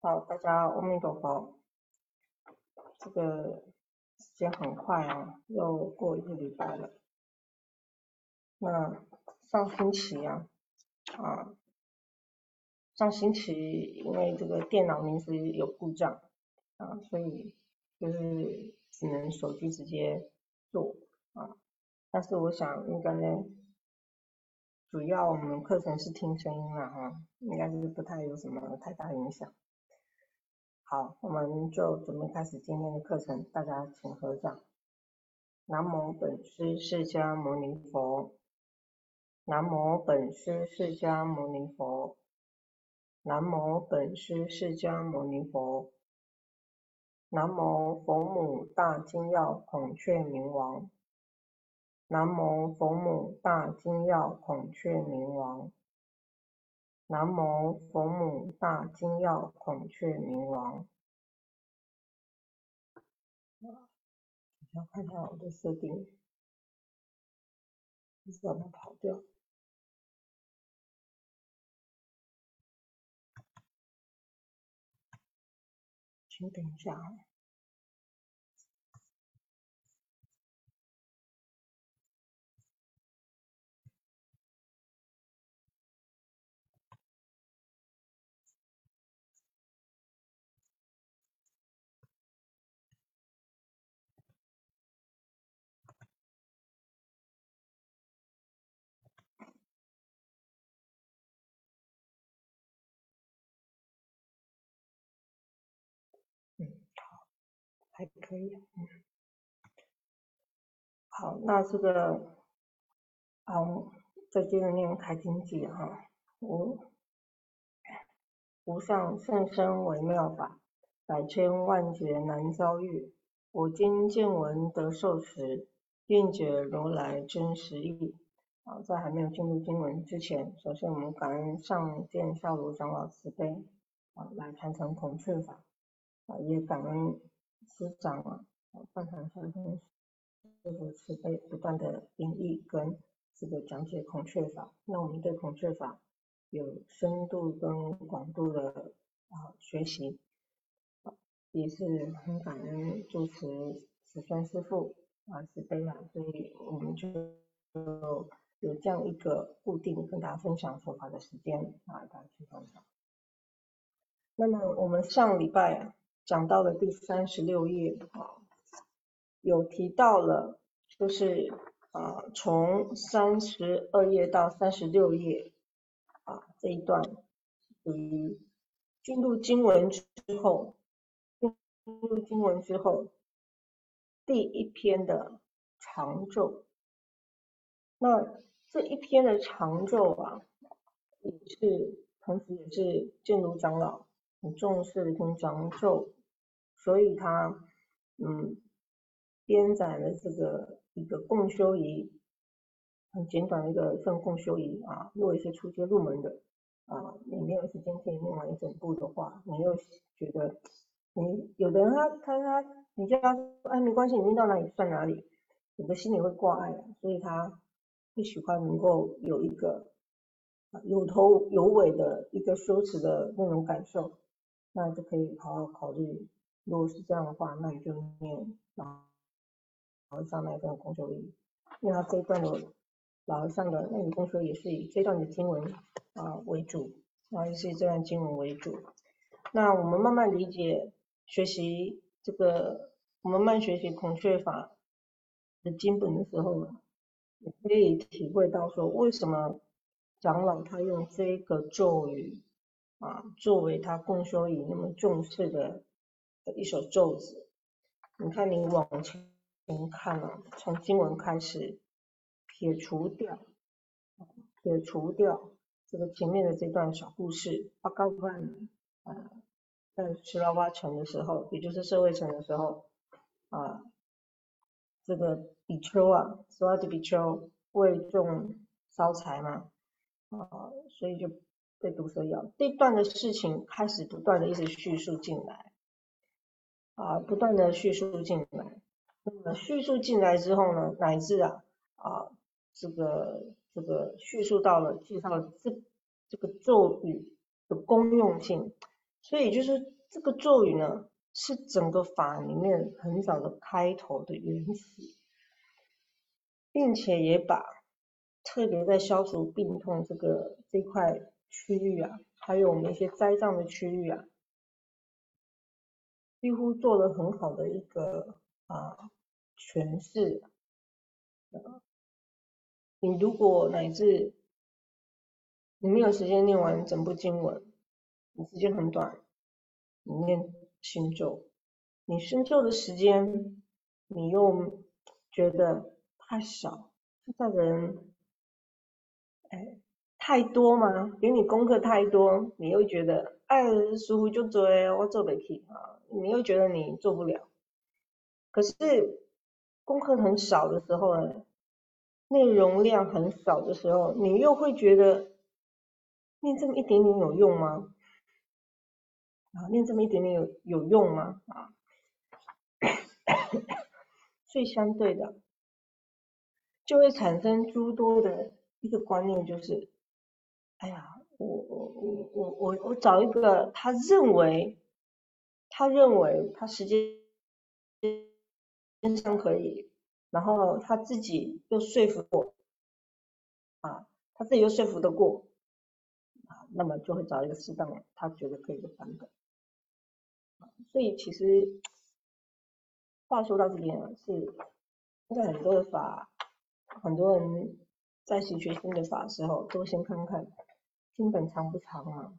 好，大家阿弥陀佛。这个时间很快啊，又过一个礼拜了。那上星期啊，啊，上星期因为这个电脑临时有故障啊，所以就是只能手机直接做啊。但是我想应该呢，主要我们课程是听声音了哈，应该是不太有什么太大影响。好，我们就准备开始今天的课程，大家请合掌。南无本师释迦牟尼佛。南无本师释迦牟尼佛。南无本师释迦牟尼佛。南无佛母大金耀孔雀明王。南无佛母大金耀孔雀明王。南无佛母大精要孔雀明王。要看一下我的设定，不知道它跑掉，请等一下啊。还可以，嗯，好，那这个，嗯，再接着念开经记哈，无无上甚深微妙法，百千万劫难遭遇，我今见闻得受持，愿解如来真实义。啊，在还没有进入经文之前，首先我们感恩上见下如长老慈悲，啊，来传承孔雀法，啊，也感恩。师长啊，半堂上跟师傅慈悲不断的演绎跟这个讲解孔雀法，那我们对孔雀法有深度跟广度的啊学习，也是很感恩主持慈川师傅啊慈悲啊，所以我们就有这样一个固定跟大家分享佛法的时间啊，大家去观赏。那么我们上礼拜啊。讲到了第三十六页啊，有提到了，就是啊，从三十二页到三十六页啊这一段，属于进入经文之后，进入经文之后第一篇的长咒。那这一篇的长咒啊，也是同时也是建如长老很重视听长咒。所以他嗯编载了这个一个共修仪，很简短的一个一份共修仪啊。如果一些初阶入门的啊，你没有时间可以念完一整部的话，你又觉得你有的人他他他，你叫他哎没关系，你念到哪里算哪里，有的心里会挂碍，所以他会喜欢能够有一个有头有尾的一个修持的那种感受，那就可以好好考虑。如果是这样的话，那你就念老和尚那一段公修仪，因为他这一段的老和尚的那个公修也是以这段的经文啊为主，然后也是以这段经文为主。那我们慢慢理解学习这个，我们慢学习孔雀法的经本的时候，也可以体会到说，为什么长老他用这个咒语啊作为他共修仪那么重视的。一首咒子，你看你往前看了，从经文开始撇除掉，撇除掉这个前面的这段小故事。八高万啊，在十拉瓦城的时候，也就是社会城的时候啊，这个比丘啊，十瓦的比丘为众烧柴嘛啊，所以就被毒蛇咬。这段的事情开始不断的一直叙述进来。啊，不断的叙述进来，那么叙述进来之后呢，乃至啊啊这个这个叙述到了介绍这这个咒语的功用性，所以就是这个咒语呢，是整个法里面很早的开头的缘起，并且也把特别在消除病痛这个这块区域啊，还有我们一些灾障的区域啊，几乎做了很好的一个啊诠释。你如果乃至你没有时间念完整部经文，你时间很短，你念心咒，你心咒的时间你又觉得太少，现在的人哎太多吗？给你功课太多，你又觉得哎舒服就做，我做不起啊，你又觉得你做不了。可是功课很少的时候呢？内容量很少的时候，你又会觉得念这么一点点有用吗？啊，念这么一点点有有用吗？啊，最相对的，就会产生诸多的一个观念，就是，哎呀，我我我我我我找一个他认为，他认为他时间经常可以。然后他自己又说服过，啊，他自己又说服得过，啊，那么就会找一个适当的他觉得可以的版本。所以其实话说到这边啊是，现在很多的法，很多人在学新的法的时候，都先看看经本长不长啊，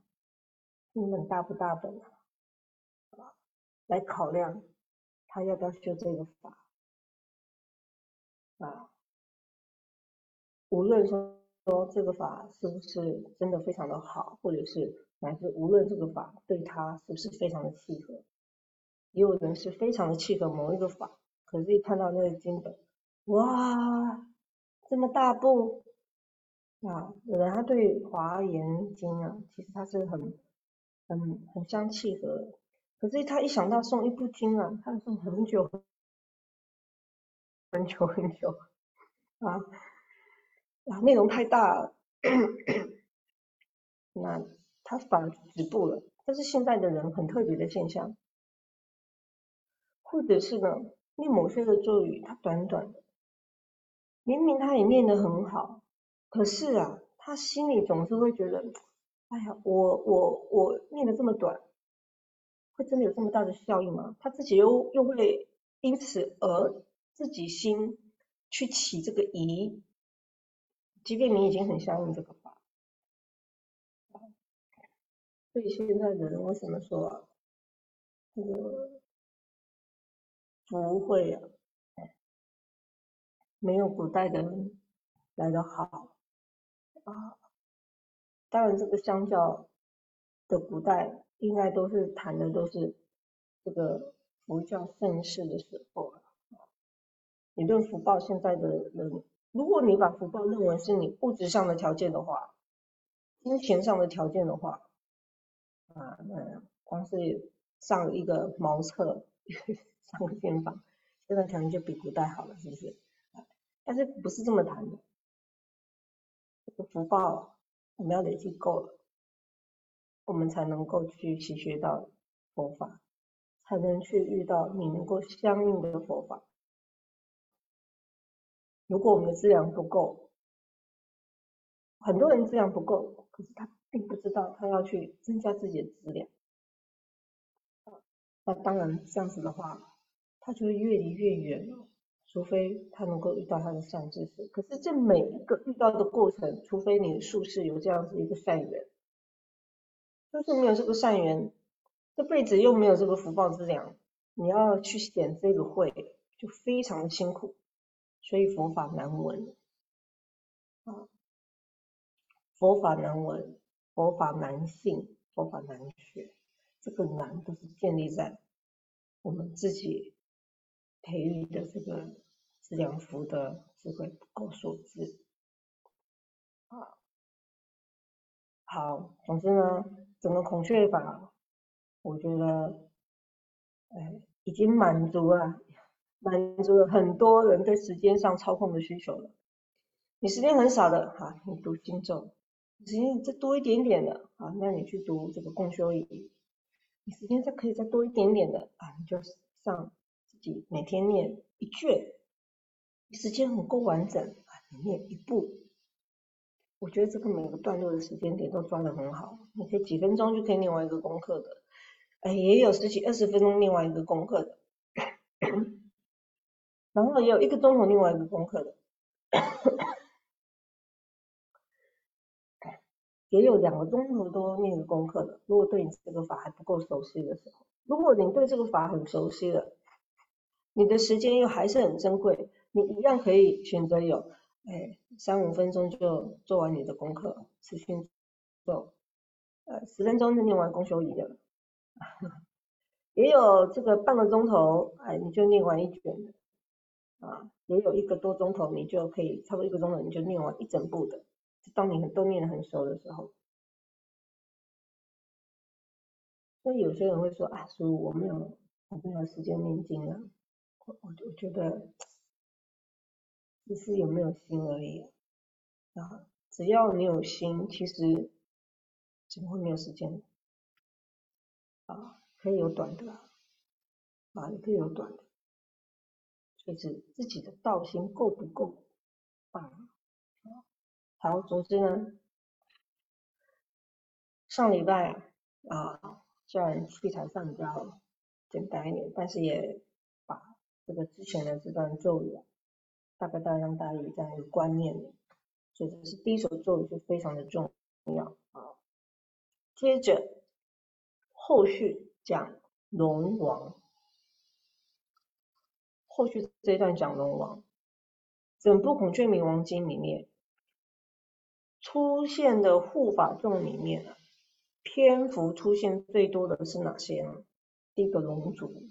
经本大不大本啊，来考量他要不要修这个法。啊，无论说说这个法是不是真的非常的好，或者是乃至无论这个法对他是不是非常的契合，也有人是非常的契合某一个法，可是一看到那个经本，哇，这么大部啊，有人他对华严经啊，其实他是很很很相契合，可是他一想到送一部经啊，他送很久。很久很久啊啊，内容太大了，那他反而止步了。这是现在的人很特别的现象，或者是呢，念某些的咒语，它短短的，明明他也念得很好，可是啊，他心里总是会觉得，哎呀，我我我念的这么短，会真的有这么大的效应吗？他自己又又会因此而。自己心去起这个疑，即便你已经很相信这个法，所以现在人为什么说啊，这个不会啊，没有古代的人来的好啊？当然，这个相较的古代，应该都是谈的都是这个佛教盛世的时候了。你论福报，现在的人，如果你把福报认为是你物质上的条件的话，金钱上的条件的话，啊，那光是上一个茅厕，上个间房，现在条件就比古代好了，是不是？但是不是这么谈的？这个福报我们要累积够了，我们才能够去习学到佛法，才能去遇到你能够相应的佛法。如果我们的资粮不够，很多人资粮不够，可是他并不知道他要去增加自己的资粮，那当然这样子的话，他就会越离越远了。除非他能够遇到他的善知识，可是这每一个遇到的过程，除非你的术士有这样子一个善缘，就是没有这个善缘，这辈子又没有这个福报资粮，你要去显这个会，就非常的辛苦。所以佛法难闻啊，佛法难闻，佛法难信，佛法难学。这个难都是建立在我们自己培育的这个资粮福的智慧不够所致啊。好，总之呢，整个孔雀法，我觉得，哎，已经满足了。满足了很多人对时间上操控的需求了。你时间很少的哈，你读经咒；时间再多一点点的啊，那你去读这个共修仪。你时间再可以再多一点点的啊，你就上自己每天念一卷，时间很够完整啊，你念一部。我觉得这个每个段落的时间点都抓得很好，你可以几分钟就可以念完一个功课的，哎，也有十几二十分钟念完一个功课的，然后也有一个钟头念完一个功课的。也有两个钟头都念功课的。如果对你这个法还不够熟悉的时候，如果你对这个法很熟悉了，你的时间又还是很珍贵，你一样可以选择有，哎，三五分钟就做完你的功课，持续做，呃，十分钟就念完公修仪的，也有这个半个钟头，哎，你就念完一卷的，啊，也有一个多钟头，你就可以差不多一个钟头你就念完一整部的。当你都念得很熟的时候，所以有些人会说啊，叔，我没有，我没有时间念经啊。我我我觉得，只是有没有心而已啊。只要你有心，其实怎么会没有时间？啊，可以有短的，啊，也可以有短的，就是自己的道心够不够啊？好，总之呢，上礼拜啊，虽然器材上比较简单一点，但是也把这个之前的这段咒语，大概大概让大家有这样一个观念，所以这是第一首咒语就非常的重要啊。接着后续讲龙王，后续这一段讲龙王，整部孔雀明王经里面。出现的护法众里面，篇幅出现最多的是哪些呢？第一个龙族，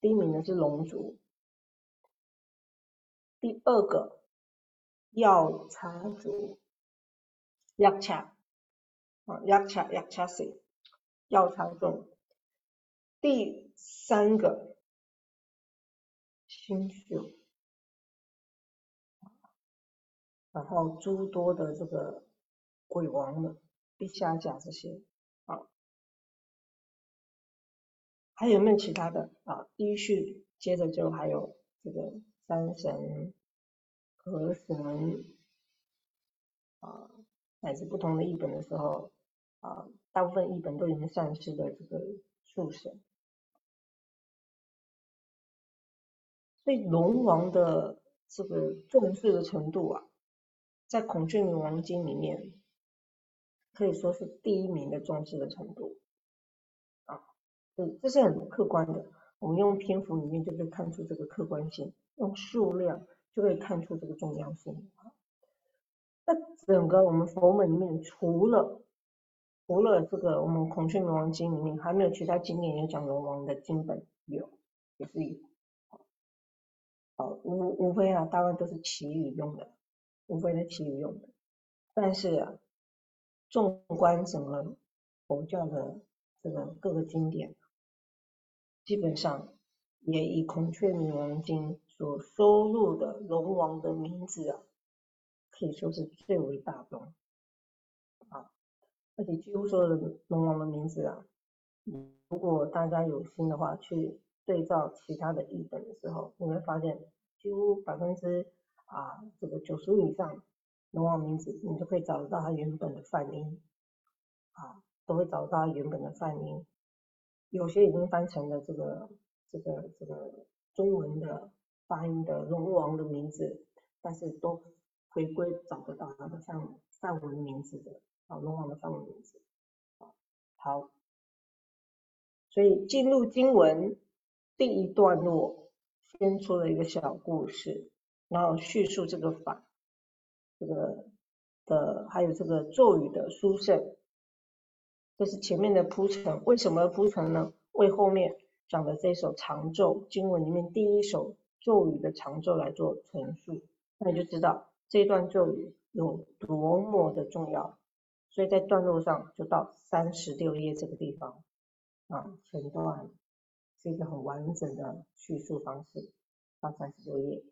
第一名的是龙族。第二个药茶族，药叉啊，药叉药叉谁？药茶众。第三个星宿。然后诸多的这个鬼王们、地下甲这些啊，还有没有其他的啊？依序接着就还有这个山神、河神啊，乃至不同的译本的时候啊，大部分译本都已经丧失了这个树神，所以龙王的这个重视的程度啊。在孔雀明王经里面，可以说是第一名的重视的程度啊，这这是很客观的。我们用篇幅里面就可以看出这个客观性，用数量就可以看出这个重要性。那整个我们佛门里面，除了除了这个我们孔雀明王经里面，还没有其他经典有讲龙王的经本有，也是有。好，无无非啊，大概都是祈雨用的。无非的祈雨用的，但是啊，纵观整个佛教的这个各个经典，基本上也以孔雀明王经所收录的龙王的名字啊，可以说是最为大众啊，而且几乎所有的龙王的名字啊，如果大家有心的话，去对照其他的译本的时候，你会发现几乎百分之。啊，这个九十以上龙王名字，你就可以找得到它原本的梵音，啊，都会找到它原本的梵音。有些已经翻成了这个这个这个中文的发音的龙王的名字，但是都回归找得到它的像梵文名字的啊，龙王的梵文名字。好，所以进入经文第一段落，先出了一个小故事。然后叙述这个法，这个的还有这个咒语的殊胜，这是前面的铺陈。为什么铺陈呢？为后面讲的这首长咒经文里面第一首咒语的长咒来做陈述。那你就知道这段咒语有多么的重要。所以在段落上就到三十六页这个地方啊，前段是一个很完整的叙述方式，到三十六页。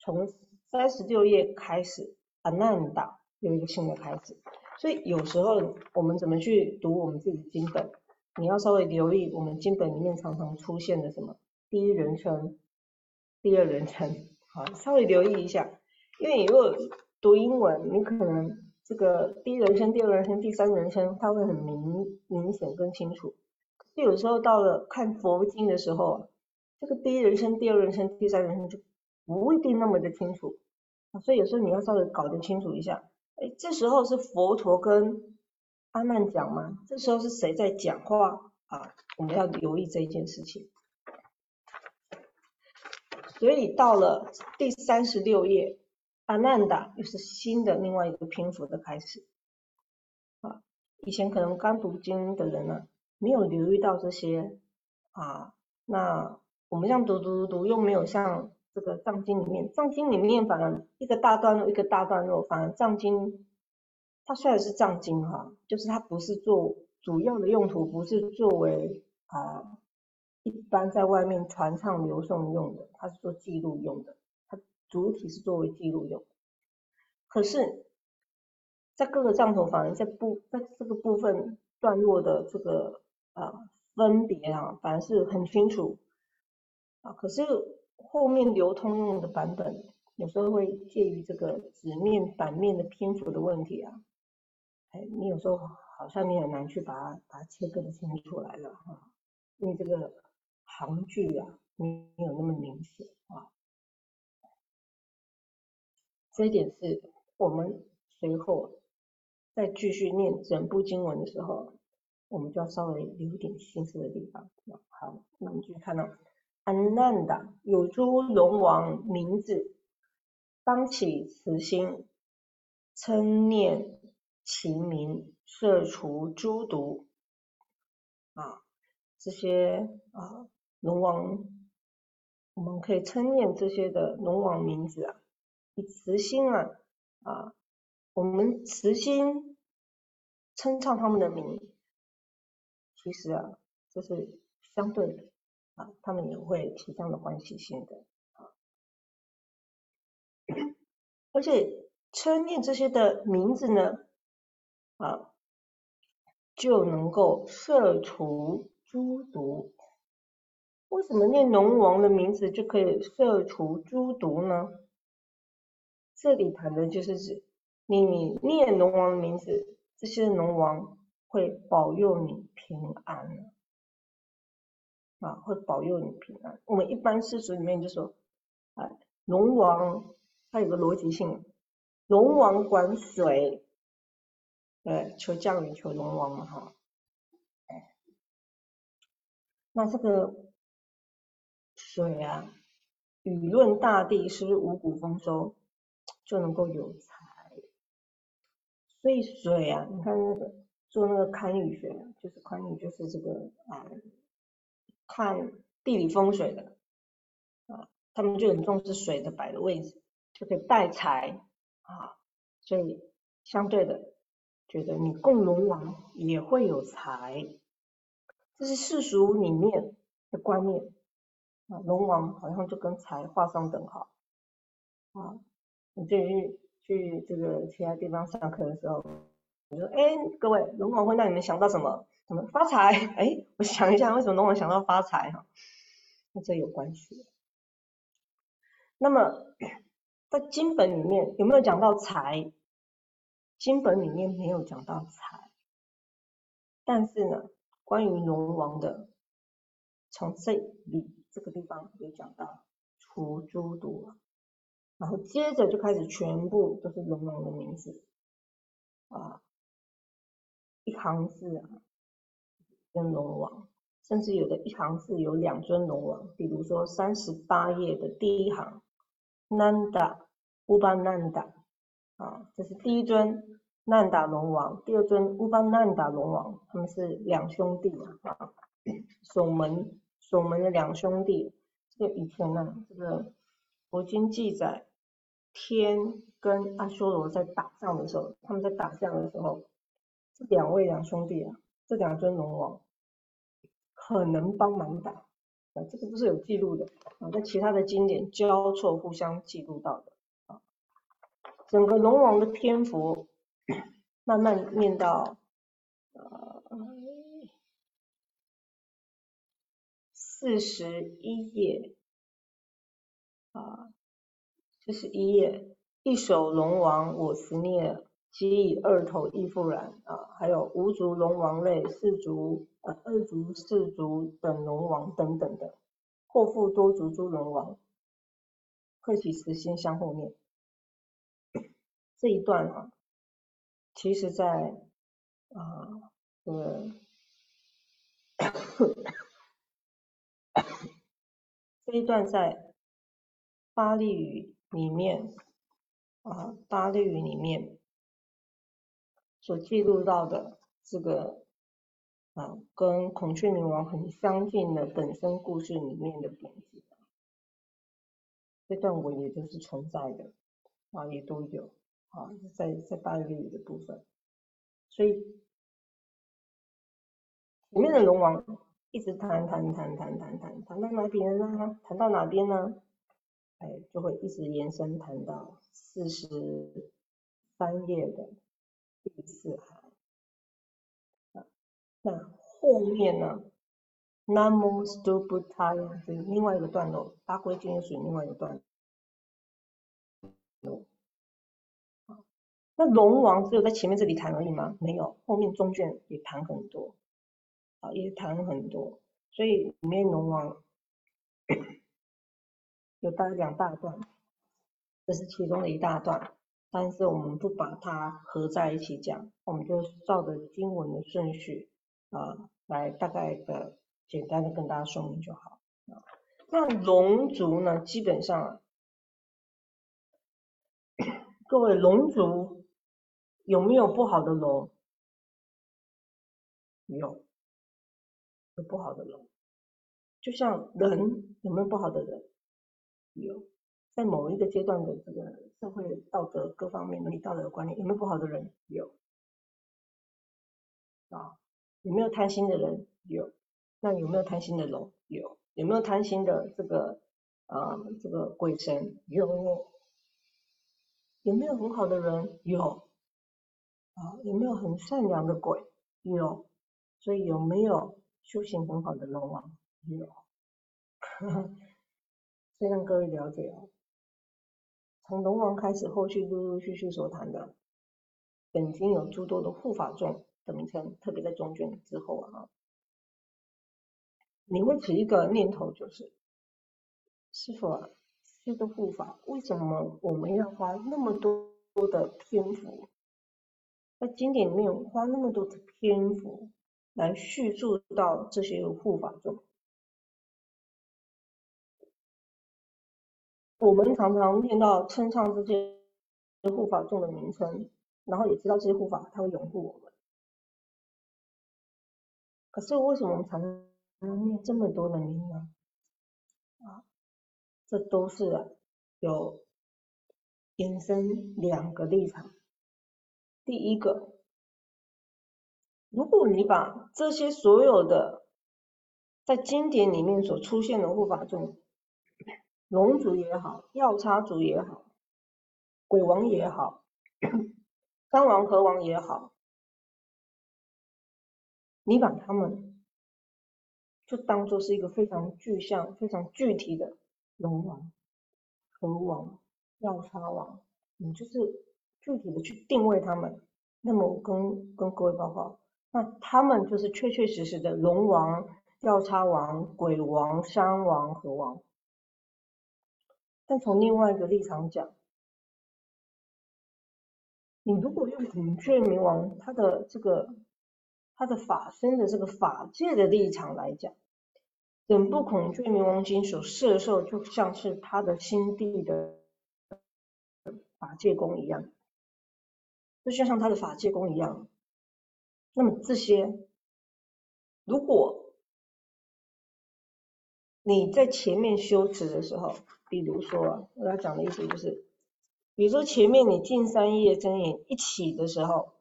从三十六页开始，阿难达有一个新的开始。所以有时候我们怎么去读我们自己的经本，你要稍微留意我们经本里面常常出现的什么第一人称、第二人称，好，稍微留意一下，因为你如果读英文，你可能这个第一人称、第二人称、第三人称，它会很明明显更清楚。就有时候到了看佛经的时候，这个第一人称、第二人称、第三人称就不一定那么的清楚，所以有时候你要稍微搞得清楚一下。哎，这时候是佛陀跟阿难讲吗？这时候是谁在讲话啊？我们要留意这一件事情。所以到了第三十六页。阿难达又是新的另外一个篇幅的开始啊，以前可能刚读经的人呢，没有留意到这些啊，那我们这样读读读读，又没有像这个藏经里面，藏经里面反而一个大段落一个大段落，反而藏经它虽然是藏经哈，就是它不是做主要的用途，不是作为啊一般在外面传唱流诵用的，它是做记录用的。它主体是作为记录用，可是，在各个藏头反而在部在这个部分段落的这个啊分别啊，反而是很清楚啊。可是后面流通用的版本，有时候会介于这个纸面版面的篇幅的问题啊，哎，你有时候好像你很难去把它把它切割的清楚来了哈，因为这个行距啊没有那么明显啊。这一点是我们随后再继续念整部经文的时候，我们就要稍微留点心思的地方。好，那我们继续看到安难的有诸龙王名字，当起慈心，称念其名，摄除诸毒。啊，这些啊龙王，我们可以称念这些的龙王名字啊。以慈心啊啊，我们慈心称唱他们的名，其实啊，这是相对的啊，他们也会提这样的欢喜心的啊，而且称念这些的名字呢啊，就能够摄除诸毒。为什么念龙王的名字就可以摄除诸毒呢？这里谈的就是指你你念龙王的名字，这些龙王会保佑你平安啊，会保佑你平安。我们一般世俗里面就说，哎，龙王它有个逻辑性，龙王管水，呃，求降雨求龙王嘛哈。那这个水啊，雨润大地，是不是五谷丰收？就能够有财，所以水啊，你看那个做那个堪舆学，就是堪舆就是这个啊，看地理风水的啊，他们就很重视水的摆的位置，就可以带财啊，所以相对的觉得你供龙王也会有财，这是世俗里面的观念啊，龙王好像就跟财画上等号啊。你至于去这个其他地方上课的时候，我说：“哎，各位，龙王会让你们想到什么？什么发财？哎，我想一下，为什么龙王想到发财？哈，跟这有关系。那么在经本里面有没有讲到财？经本里面没有讲到财，但是呢，关于龙王的，从这里这个地方有讲到除诸毒。”然后接着就开始全部都是龙王的名字啊，一行字啊，跟龙王，甚至有的一行字有两尊龙王，比如说三十八页的第一行，Nanda Ubananda 啊，这是第一尊难达龙王，第二尊乌班难达龙王，他们是两兄弟啊，守门守门的两兄弟，这个以前呢，这个佛经记载。天跟阿修罗在打仗的时候，他们在打仗的时候，这两位两兄弟啊，这两尊龙王可能帮忙打，啊，这个不是有记录的啊，在其他的经典交错互相记录到的啊。整个龙王的篇幅 慢慢念到呃四十一页啊，四十一页，一首龙王我思念，其以二头亦复然啊，还有无足龙王类，四足呃二足四足等龙王等等的，或复多足诸龙王，贺其慈心相后念。这一段啊，其实在啊呃。这一段在巴利语里面啊，巴利语里面所记录到的这个啊，跟孔雀明王很相近的本身故事里面的典籍，这段文也就是存在的啊，也都有啊，在在巴利语的部分，所以里面的龙王。一直谈谈谈谈谈谈谈到哪边呢？谈到哪边呢？哎，就会一直延伸谈到四十三页的第四行。那后面呢？Namo Stuputaya 是另外一个段落，八归经属于另外一个段落。那龙王只有在前面这里谈而已吗？没有，后面中卷也谈很多。啊，也谈了很多，所以里面龙王有大两大段，这是其中的一大段，但是我们不把它合在一起讲，我们就照着经文的顺序啊来大概的简单的跟大家说明就好。那龙族呢，基本上各位龙族有没有不好的龙？有。有不好的人，就像人有没有不好的人？有，在某一个阶段的这个社会道德各方面伦理道德的观念，有没有不好的人？有，啊，有没有贪心的人？有，那有没有贪心的龙？有，有没有贪心的这个啊这个鬼神？有，有没有很好的人？有，啊，有没有很善良的鬼？有，所以有没有？修行很好的龙王有，所以让各位了解哦。从龙王开始，后续陆陆续续所谈的，本经有诸多的护法众的名称，特别在中卷之后啊，你会起一个念头，就是师傅啊，这个护法为什么我们要花那么多的篇幅，在经典里面花那么多的篇幅？来叙述到这些护法中，我们常常念到称唱这些护法众的名称，然后也知道这些护法他会拥护我们。可是为什么我们常常念这么多的名呢？啊，这都是有衍生两个立场。第一个。如果你把这些所有的在经典里面所出现的护法中，龙族也好，药叉族也好，鬼王也好，三王和王也好，你把他们就当做是一个非常具象、非常具体的龙王、和王、药叉王，你就是具体的去定位他们。那么我跟跟各位报告。那他们就是确确实实的龙王、药叉王、鬼王、山王和王。但从另外一个立场讲，你如果用孔雀明王他的这个他的法身的这个法界的立场来讲，整部孔雀明王经所摄受就像是他的心地的法界功一样，就像像他的法界功一样。那么这些，如果你在前面修持的时候，比如说我要讲的意思就是，比如说前面你进三业真言一起的时候，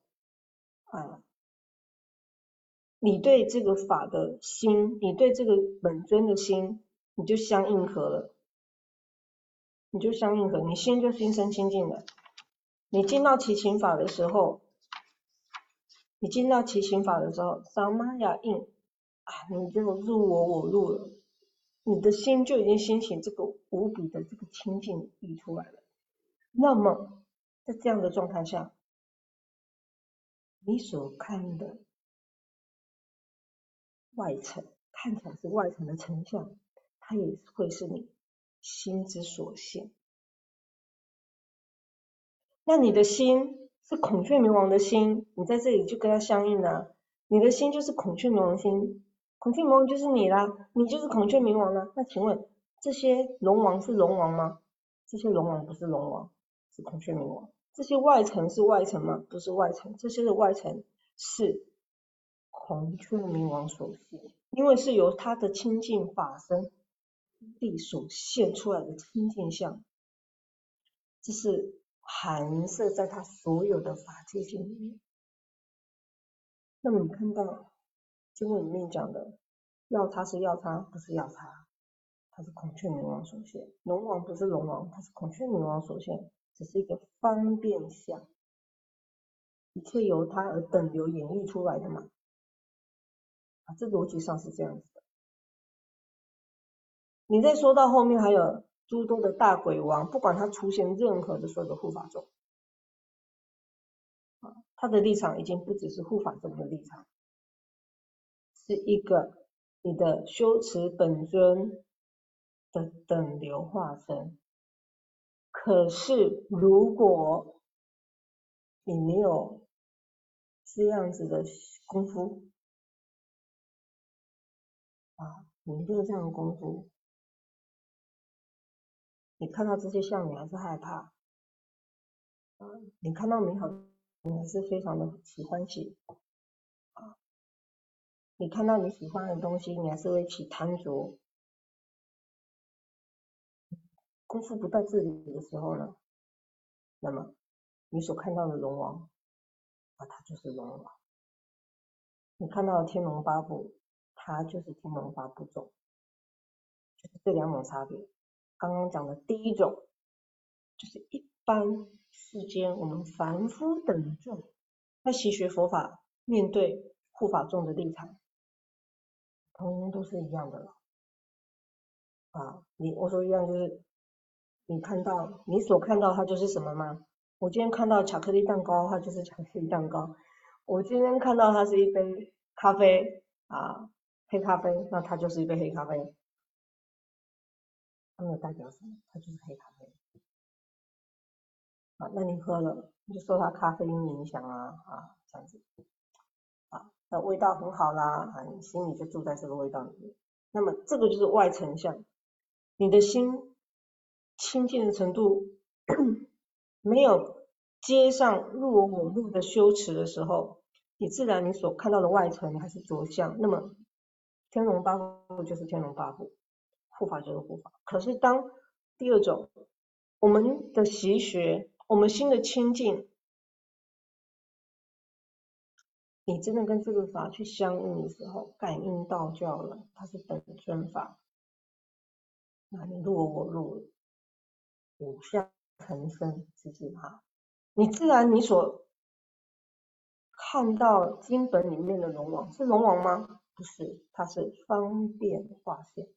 啊，你对这个法的心，你对这个本尊的心，你就相应合了，你就相应合，你心就心生清净了。你进到其情法的时候。你进到其行法的时候，三玛雅印啊，你就入我我入了，你的心就已经兴起这个无比的这个清净意出来了。那么在这样的状态下，你所看的外层看起来是外层的成像，它也会是你心之所现。那你的心是孔雀明王的心，你在这里就跟他相应了。你的心就是孔雀明王心，孔雀明王就是你啦，你就是孔雀明王啦。那请问这些龙王是龙王吗？这些龙王不是龙王，是孔雀明王。这些外层是外层吗？不是外层，这些的外层是孔雀明王所现，因为是由他的清净法身力所现出来的清净相，这是。含摄在他所有的法界境里面。那么你看到经文里面讲的，要他是要他，不是要他，他是孔雀明王所现；龙王不是龙王，他是孔雀明王所现，只是一个方便相，一切由他而等流演绎出来的嘛。啊，这逻辑上是这样子的。你再说到后面还有。诸多的大鬼王，不管他出现任何的所有的护法众，啊，他的立场已经不只是护法众的立场，是一个你的修持本尊的等流化身。可是如果你没有这样子的功夫，啊，你没有这样的功夫。你看到这些像，你还是害怕，啊，你看到美好，你还是非常的喜欢喜，啊，你看到你喜欢的东西，你还是会起贪着，功夫不到这里的时候呢，那么你所看到的龙王，啊，他就是龙王，你看到的天龙八部，它就是天龙八部种，就是这两种差别。刚刚讲的第一种，就是一般世间我们凡夫等众在习学佛法、面对护法众的立场，通通都是一样的了。啊，你我说一样就是，你看到你所看到它就是什么吗？我今天看到巧克力蛋糕，它就是巧克力蛋糕；我今天看到它是一杯咖啡啊，黑咖啡，那它就是一杯黑咖啡。它没有代表什么，它就是黑咖啡。啊，那你喝了，你就受它咖啡因影响啊啊这样子。啊，那味道很好啦，啊，你心里就住在这个味道里面。那么这个就是外层相，你的心清净的程度没有接上入我入的修持的时候，你自然你所看到的外层还是着相。那么天龙八部就是天龙八部。护法就是护法，可是当第二种，我们的习学，我们心的清净，你真的跟这个法去相应的时候，感应道教了，它是本尊法，那你入我入五相成生，是指哈，你自然你所看到经本里面的龙王是龙王吗？不是，它是方便化现。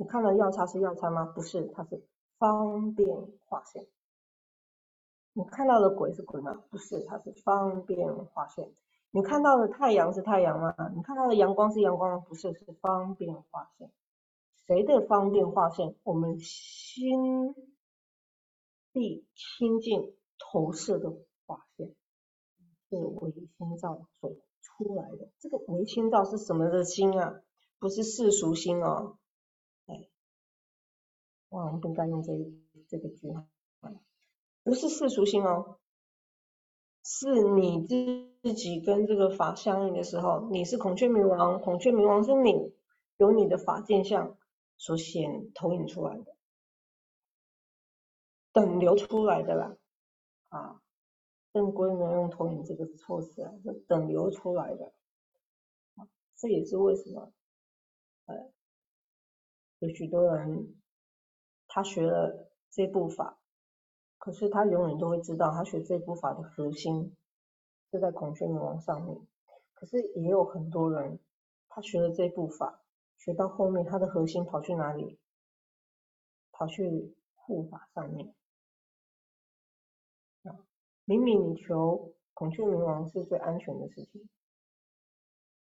你看到药叉是药叉吗？不是，它是方便划线。你看到的鬼是鬼吗？不是，它是方便划线。你看到的太阳是太阳吗？你看到的阳光是阳光吗？不是，是方便划线。谁的方便划线？我们心地清净投射的化现，是唯心造所出来的。这个唯心造是什么的心啊？不是世俗心哦。哇，我们不该用这这个句哈，不是世俗心哦，是你自己跟这个法相应的时候，你是孔雀明王，孔雀明王是你，由你的法见相所显投影出来的，等流出来的啦，啊，正规的用投影这个措辞啊，是等流出来的，这也是为什么，呃，有许多人。他学了这部法，可是他永远都会知道，他学这部法的核心是在孔雀明王上面。可是也有很多人，他学了这部法，学到后面，他的核心跑去哪里？跑去护法上面。啊，明明你求孔雀明王是最安全的事情，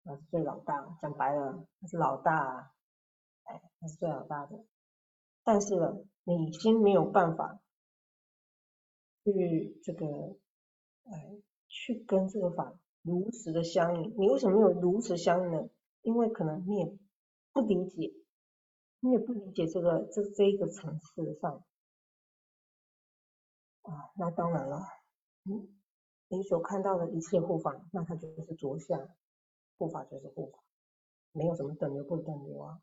那是最老大，讲白了，他是老大，哎，他是最老大的。但是呢，你已经没有办法去这个，哎，去跟这个法如实的相应。你为什么没有如实相应呢？因为可能你也不理解，你也不理解这个这这一个层次上。啊，那当然了，嗯，你所看到的一切护法，那它就是着相，护法就是护法，没有什么等流不等流啊，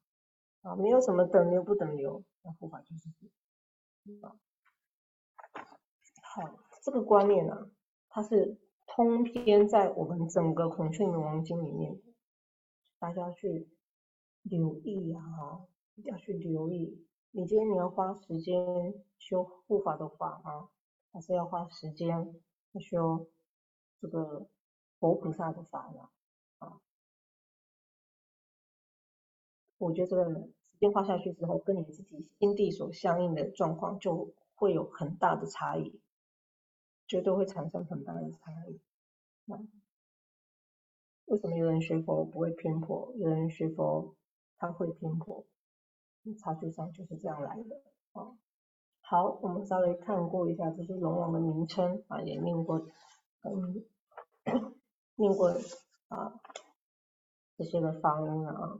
啊，没有什么等流不等流，那护法就是，啊，好，这个观念呢，它是通篇在我们整个孔雀明王经里面，大家去留意啊，哈，要去留意，你今天你要花时间修护法的法啊。还是要花时间去修这个佛菩萨的法呢啊！我觉得这个时间花下去之后，跟你自己心地所相应的状况就会有很大的差异，绝对会产生很大的差异。那为什么有人学佛不会偏颇，有人学佛他会偏颇？差距上就是这样来的啊！好，我们稍微看过一下这些龙王的名称啊，也念过，嗯，念过啊这些的发音啊。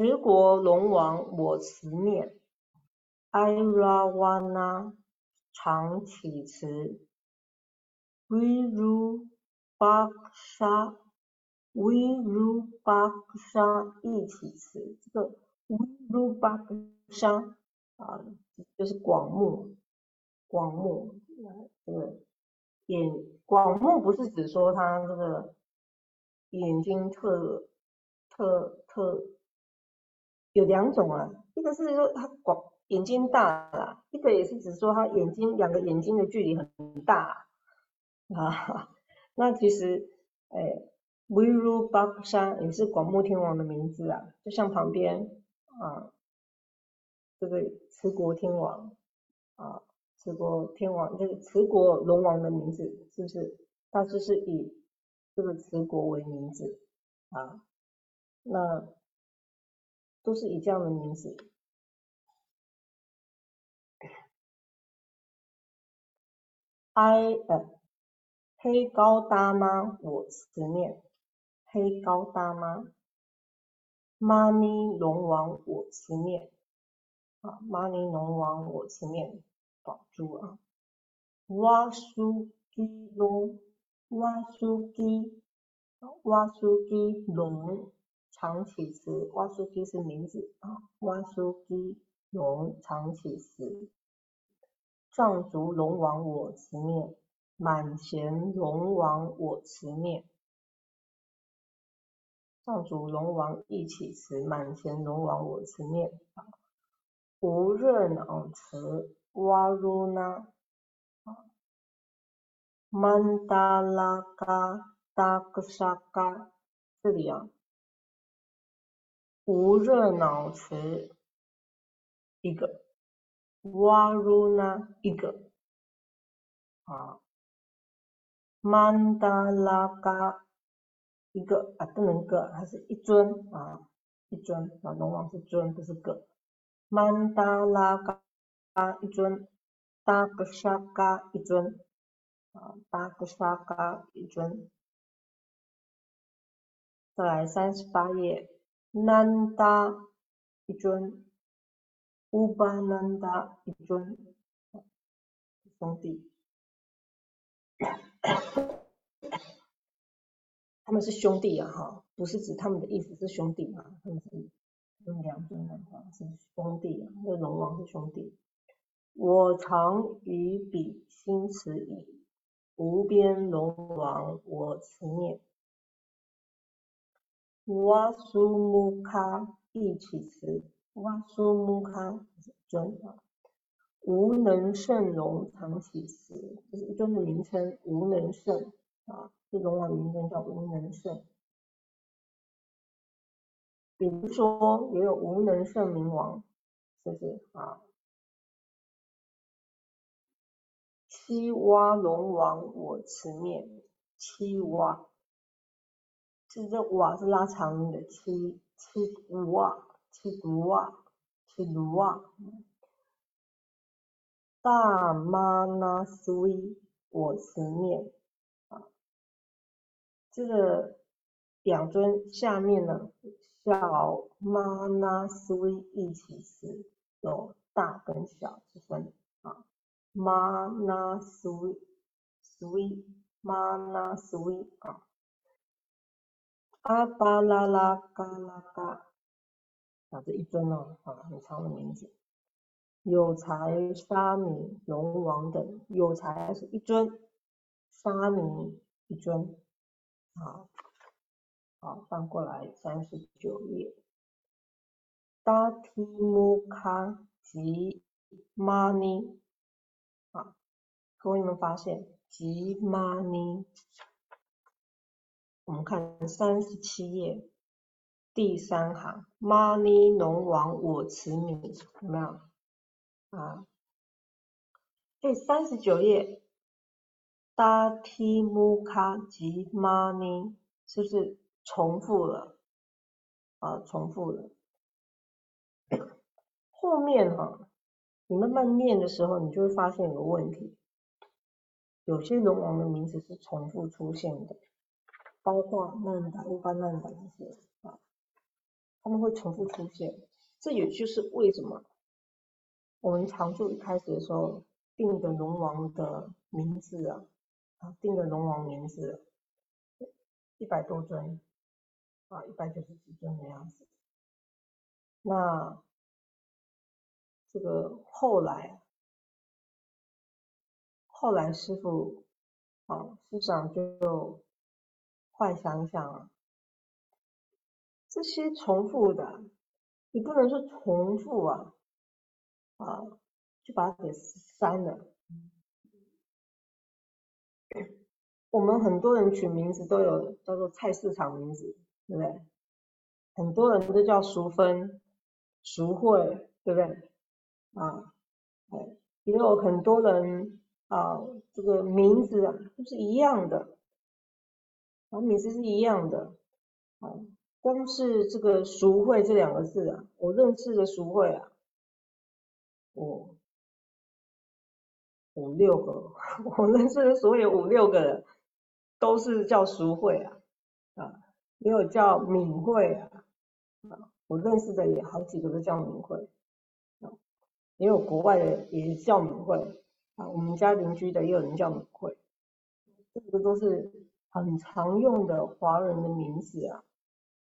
十国龙王我慈念，埃拉瓦那常起慈，威如巴沙，威如巴沙一起慈，这个威如巴沙。啊，就是广目，广目，这个眼广目不是指说他这个眼睛特特特有两种啊，一个是说他广眼睛大啦，一个也是指说他眼睛两个眼睛的距离很大啊。那其实，哎，Viru b a k s a 也是广目天王的名字啊，就像旁边啊。这个持国天王啊，持国天王这个持国龙王的名字是不是？他就是以这个持国为名字啊，那都是以这样的名字。I 呃，黑高大妈？我思念黑高大妈？妈咪龙王我思念。啊，玛尼龙王我前面保住啊，哇苏基龙，哇苏基，哇苏基龙长起时，瓦苏基是名字啊，瓦苏基龙长起时，藏族龙王我慈念，满贤龙王我慈念，藏族龙王一起时，满贤龙王我慈念。啊。无热脑池瓦鲁那啊曼达拉嘎达格沙嘎，这里啊，无热脑池一个，瓦鲁那一个。啊，曼达拉嘎一个啊，不能个，它是一尊啊，一尊啊，龙王是尊，不是个。曼达拉嘎一尊，达格沙嘎一尊，啊，达格沙嘎一尊。再来三十八页，南达一尊，乌巴南达一尊，兄弟，他们是兄弟啊，哈，不是指他们的意思是兄弟啊，他们是。两尊的话是兄弟啊，那龙王是兄弟。我常与彼心慈矣，无边龙王我慈念。瓦苏木卡一起慈，瓦苏木卡尊啊，无能胜龙常起慈，这是一尊的名称，无能胜啊，这龙王名称叫无能胜。比如说也有无能胜冥王，是不是啊？七蛙龙王我慈面，七蛙，这这瓦是拉长音的，七七蛙，七蛙，七蛙。大妈那苏我慈面啊，这个两尊下面呢，小妈那苏一起是有大跟小之分啊，妈那苏苏妈那苏啊，阿巴拉拉嘎拉嘎，啊这一尊哦啊很长的名字。有才沙弥龙王等，有才是一尊，沙弥一尊，好，好翻过来三十九页，达提木卡吉玛尼，啊，各位你们发现吉玛尼，我们看三十七页第三行，玛尼龙王我慈悯，有没有？啊，第三十九页，达提木卡吉玛尼，是不是重复了？啊，重复了。后面哈，你慢慢念的时候，你就会发现有个问题，有些龙王的名字是重复出现的，包括曼达、乌巴曼达这些啊，他们会重复出现，这也就是为什么。我们常住一开始的时候定的龙王的名字啊，啊定的龙王名字一百多尊啊，一百九十几尊的样子。那这个后来后来师傅啊师长就幻想想啊，这些重复的，你不能说重复啊。啊，就把它给删了。我们很多人取名字都有叫做菜市场名字，对不对？很多人都叫淑芬、淑慧，对不对？啊，哎，也有很多人啊，这个名字啊都是一样的，啊，名字是一样的。啊，光是这个淑慧这两个字啊，我认识的淑慧啊。我五六个，我认识的所有五六个人都是叫淑慧啊，啊，也有叫敏慧啊，啊，我认识的也好几个都叫敏慧，啊，也有国外的也叫敏慧，啊，我们家邻居的也有人叫敏慧，这个都是很常用的华人的名字啊。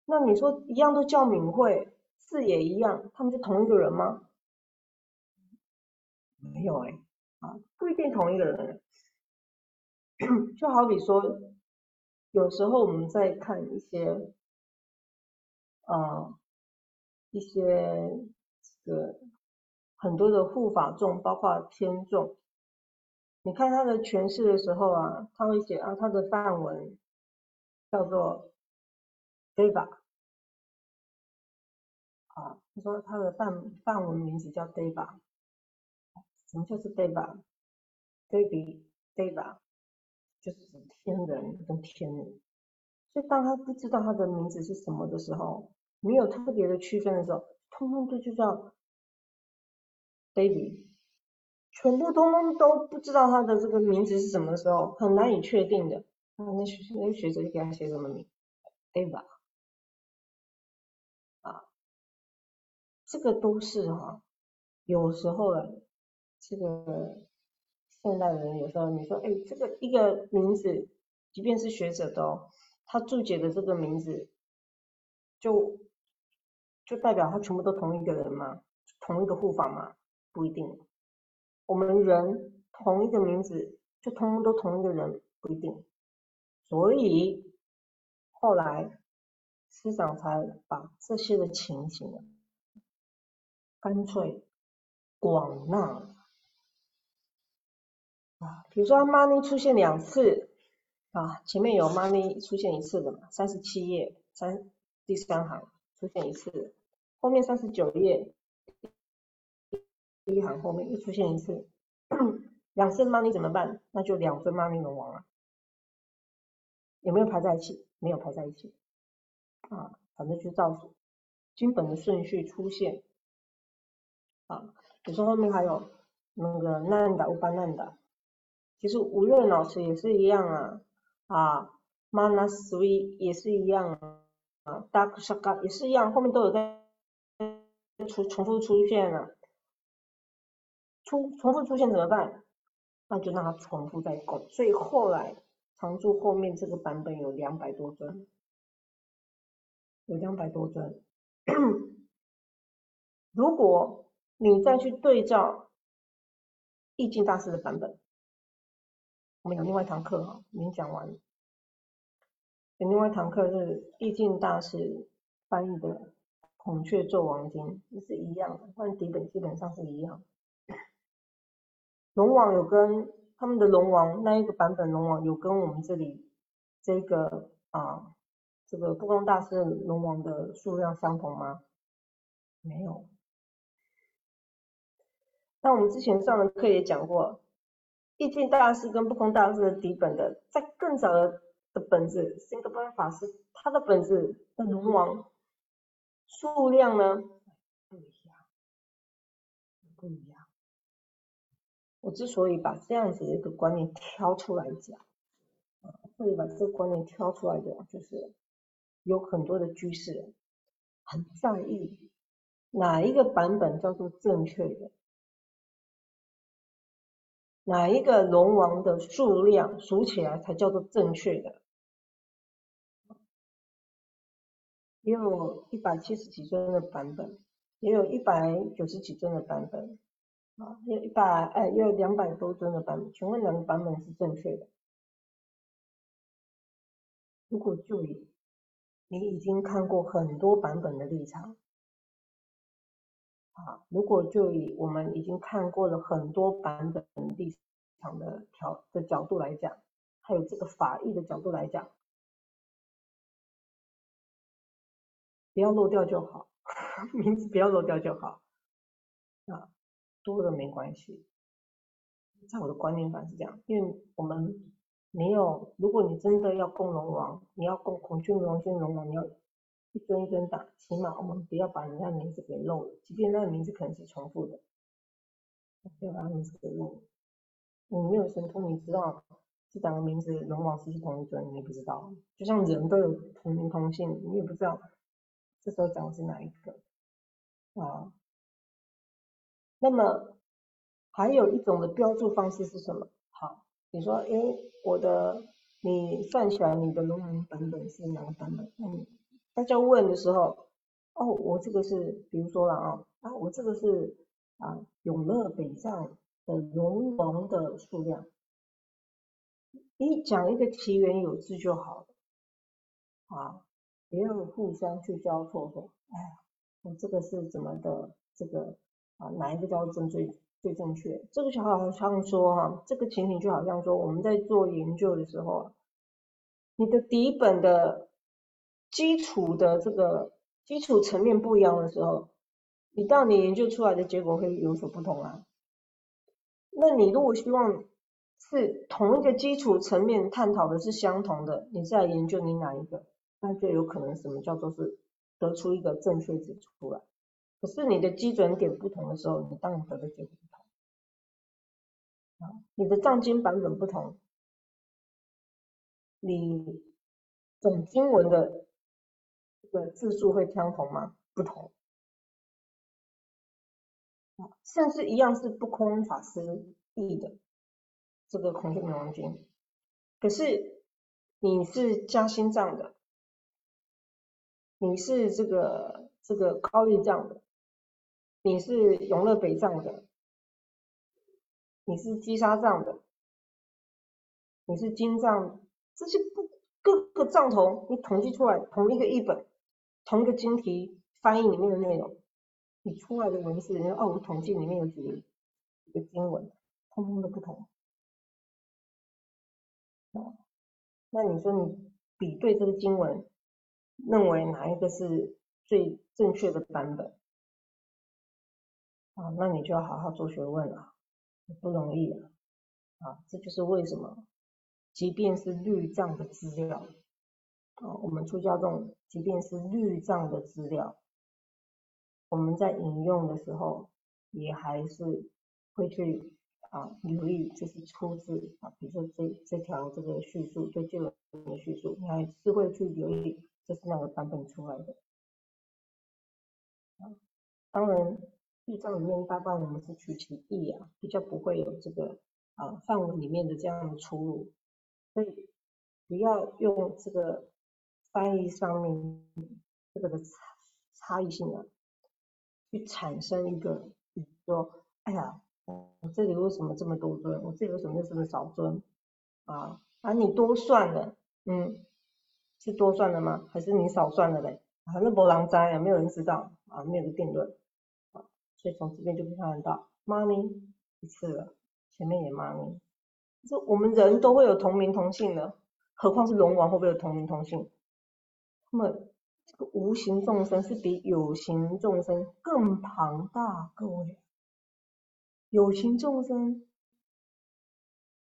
那你说一样都叫敏慧，字也一样，他们是同一个人吗？没有哎，啊，不一定同一个人，就好比说，有时候我们在看一些，啊，一些这个很多的护法众，包括天众，你看他的诠释的时候啊，他会写啊，他的范文叫做 Deva，啊，他说他的范范文名字叫 Deva。什么叫做 deva？deva，deva 就是指天人跟天人。所以当他不知道他的名字是什么的时候，没有特别的区分的时候，通通都就叫 David，全部通通都不知道他的这个名字是什么时候，很难以确定的。那那学那学者就给他写什么名？deva，啊，这个都是哈，有时候啊。这个现代人有时候你说，哎，这个一个名字，即便是学者的，他注解的这个名字，就就代表他全部都同一个人吗？同一个护法吗？不一定。我们人同一个名字，就通通都同一个人，不一定。所以后来师长才把这些的情形啊，干脆广纳。啊，比如说 money 出现两次啊，前面有 money 出现一次的嘛，三十七页三第三行出现一次，后面三十九页第一行后面又出现一次，两声妈咪怎么办？那就两尊妈咪龙王了。有没有排在一起？没有排在一起。啊，反正就照基本的顺序出现。啊，比如说后面还有那个难的乌班难的，其实无论老师也是一样啊。啊，manasui 也是一样啊，dark shaka 也是一样，后面都有在重重复出现了。出重复出现怎么办？那就让它重复再供。所以后来常住后面这个版本有两百多尊，有两百多尊。如果你再去对照易经大师的版本。我们有另外一堂课哈，已经讲完。有另外一堂课是易经大师翻译的《孔雀纣王经》，也是一样的，但底本基本上是一样。龙王有跟他们的龙王那一个版本龙王有跟我们这里这个啊这个不公大师龙王的数量相同吗？没有。那我们之前上的课也讲过。易经大师跟不空大师的底本的，在更早的的本子，新格班法师他的本子的龙王数量呢不一样，不一样。我之所以把这样子的一个观念挑出来讲，啊，会把这个观念挑出来的，就是有很多的居士很在意哪一个版本叫做正确的。哪一个龙王的数量数起来才叫做正确的？也有一百七十几尊的版本，也有一百九十几尊的版本，啊，有一百哎，也有两百多尊的版本。请问哪个版本是正确的？如果就以你已经看过很多版本的立场。啊，如果就以我们已经看过了很多版本立场的条的角度来讲，还有这个法义的角度来讲，不要漏掉就好，名字不要漏掉就好，啊，多了没关系，在我的观念上是这样，因为我们没有，如果你真的要供龙王，你要供孔雀龙仙龙王，你要。一尊一尊打，起码我们不要把人家名字给漏了，即便那个名字可能是重复的，不要把名字给漏了。你没有神通，你知道这两个名字龙王是不是同一尊？你也不知道，就像人都有同名同姓，你也不知道这时候讲的是哪一个啊？那么还有一种的标注方式是什么？好，你说，哎，我的你算起来你的龙王版本是哪个版本？嗯。大家问的时候，哦，我这个是，比如说了啊，啊，我这个是啊，永乐北藏的龙王的数量，你讲一个奇缘有字就好了，啊，不要互相去交错说，哎，我这个是怎么的，这个啊，哪一个叫正最最正确？这个就好像说哈，这个情形就好像说我们在做研究的时候啊，你的底本的。基础的这个基础层面不一样的时候，你到你研究出来的结果会有所不同啊。那你如果希望是同一个基础层面探讨的是相同的，你再研究你哪一个，那就有可能什么叫做是得出一个正确值出来。可是你的基准点不同的时候，你当然得的结果不同。啊，你的藏经版本不同，你总经文的。这个字数会相同吗？不同。甚至一样是不空法师译的这个《孔雀明王经》，可是你是加心藏的，你是这个这个高丽藏的，你是永乐北藏的，你是积沙藏的，你是金藏，这些不各个藏头，你统计出来同一个译本。同一个经题翻译里面的内容，你出来的文字，人家哦，我统计里面有几个几个经文，通通都不同。那你说你比对这个经文，认为哪一个是最正确的版本啊，那你就要好好做学问了，不容易啊，啊，这就是为什么，即便是律藏的资料，啊，我们出家众即便是律藏的资料，我们在引用的时候，也还是会去。啊，留意这是出自啊，比如说这这条这个叙述，最旧的叙述，你还是会去留意这是哪个版本出来的。啊，当然，律藏里面大半我们是取其意啊，比较不会有这个啊范文里面的这样的出入，所以不要用这个翻译上面这个的差差异性啊，去产生一个，比如说，哎呀。我这里为什么这么多尊？我这里为什么又这么少尊？啊啊，你多算了，嗯，是多算了吗？还是你少算了嘞？反正博狼灾啊，没有人知道啊，没有个定论，所以从这边就可以看得到，妈咪一次了，前面也妈咪，这我们人都会有同名同姓的，何况是龙王会不会有同名同姓？那么这个无形众生是比有形众生更庞大，各位。有形众生